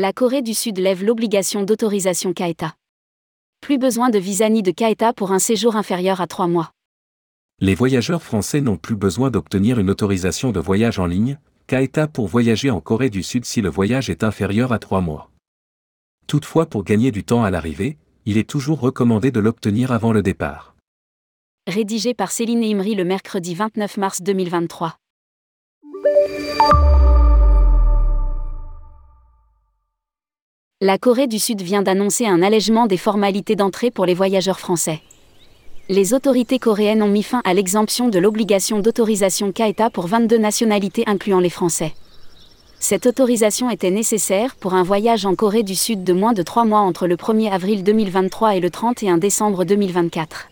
La Corée du Sud lève l'obligation d'autorisation KETA. Plus besoin de visa ni de KETA pour un séjour inférieur à trois mois. Les voyageurs français n'ont plus besoin d'obtenir une autorisation de voyage en ligne, KETA pour voyager en Corée du Sud si le voyage est inférieur à trois mois. Toutefois pour gagner du temps à l'arrivée, il est toujours recommandé de l'obtenir avant le départ. Rédigé par Céline Imri le mercredi 29 mars 2023. La Corée du Sud vient d'annoncer un allègement des formalités d'entrée pour les voyageurs français. Les autorités coréennes ont mis fin à l'exemption de l'obligation d'autorisation KETA pour 22 nationalités incluant les Français. Cette autorisation était nécessaire pour un voyage en Corée du Sud de moins de 3 mois entre le 1er avril 2023 et le 31 décembre 2024.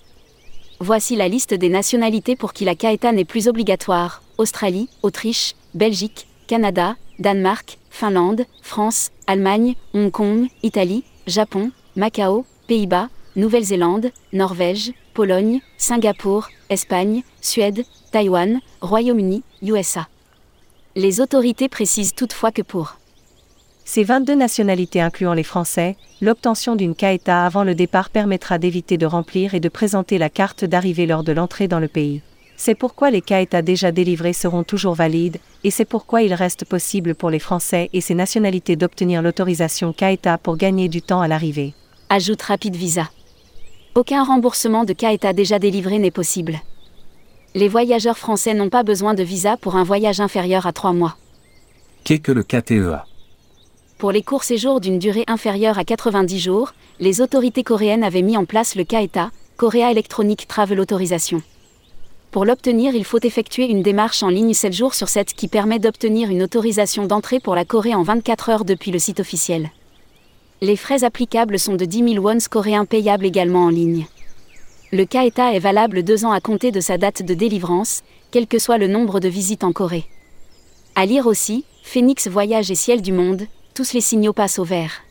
Voici la liste des nationalités pour qui la KETA n'est plus obligatoire. Australie, Autriche, Belgique, Canada, Danemark, Finlande, France, Allemagne, Hong Kong, Italie, Japon, Macao, Pays-Bas, Nouvelle-Zélande, Norvège, Pologne, Singapour, Espagne, Suède, Taïwan, Royaume-Uni, USA. Les autorités précisent toutefois que pour ces 22 nationalités incluant les Français, l'obtention d'une CAETA avant le départ permettra d'éviter de remplir et de présenter la carte d'arrivée lors de l'entrée dans le pays. C'est pourquoi les CAETA déjà délivrés seront toujours valides, et c'est pourquoi il reste possible pour les Français et ses nationalités d'obtenir l'autorisation CAETA pour gagner du temps à l'arrivée. Ajoute Rapide Visa. Aucun remboursement de CAETA déjà délivré n'est possible. Les voyageurs français n'ont pas besoin de visa pour un voyage inférieur à 3 mois. Qu'est que le KTEA Pour les courts séjours d'une durée inférieure à 90 jours, les autorités coréennes avaient mis en place le KAETA, Korea Electronic Travel Authorization. Pour l'obtenir, il faut effectuer une démarche en ligne 7 jours sur 7 qui permet d'obtenir une autorisation d'entrée pour la Corée en 24 heures depuis le site officiel. Les frais applicables sont de 10 000 wons coréens payables également en ligne. Le KETA est valable deux ans à compter de sa date de délivrance, quel que soit le nombre de visites en Corée. À lire aussi, Phoenix Voyage et Ciel du Monde, tous les signaux passent au vert.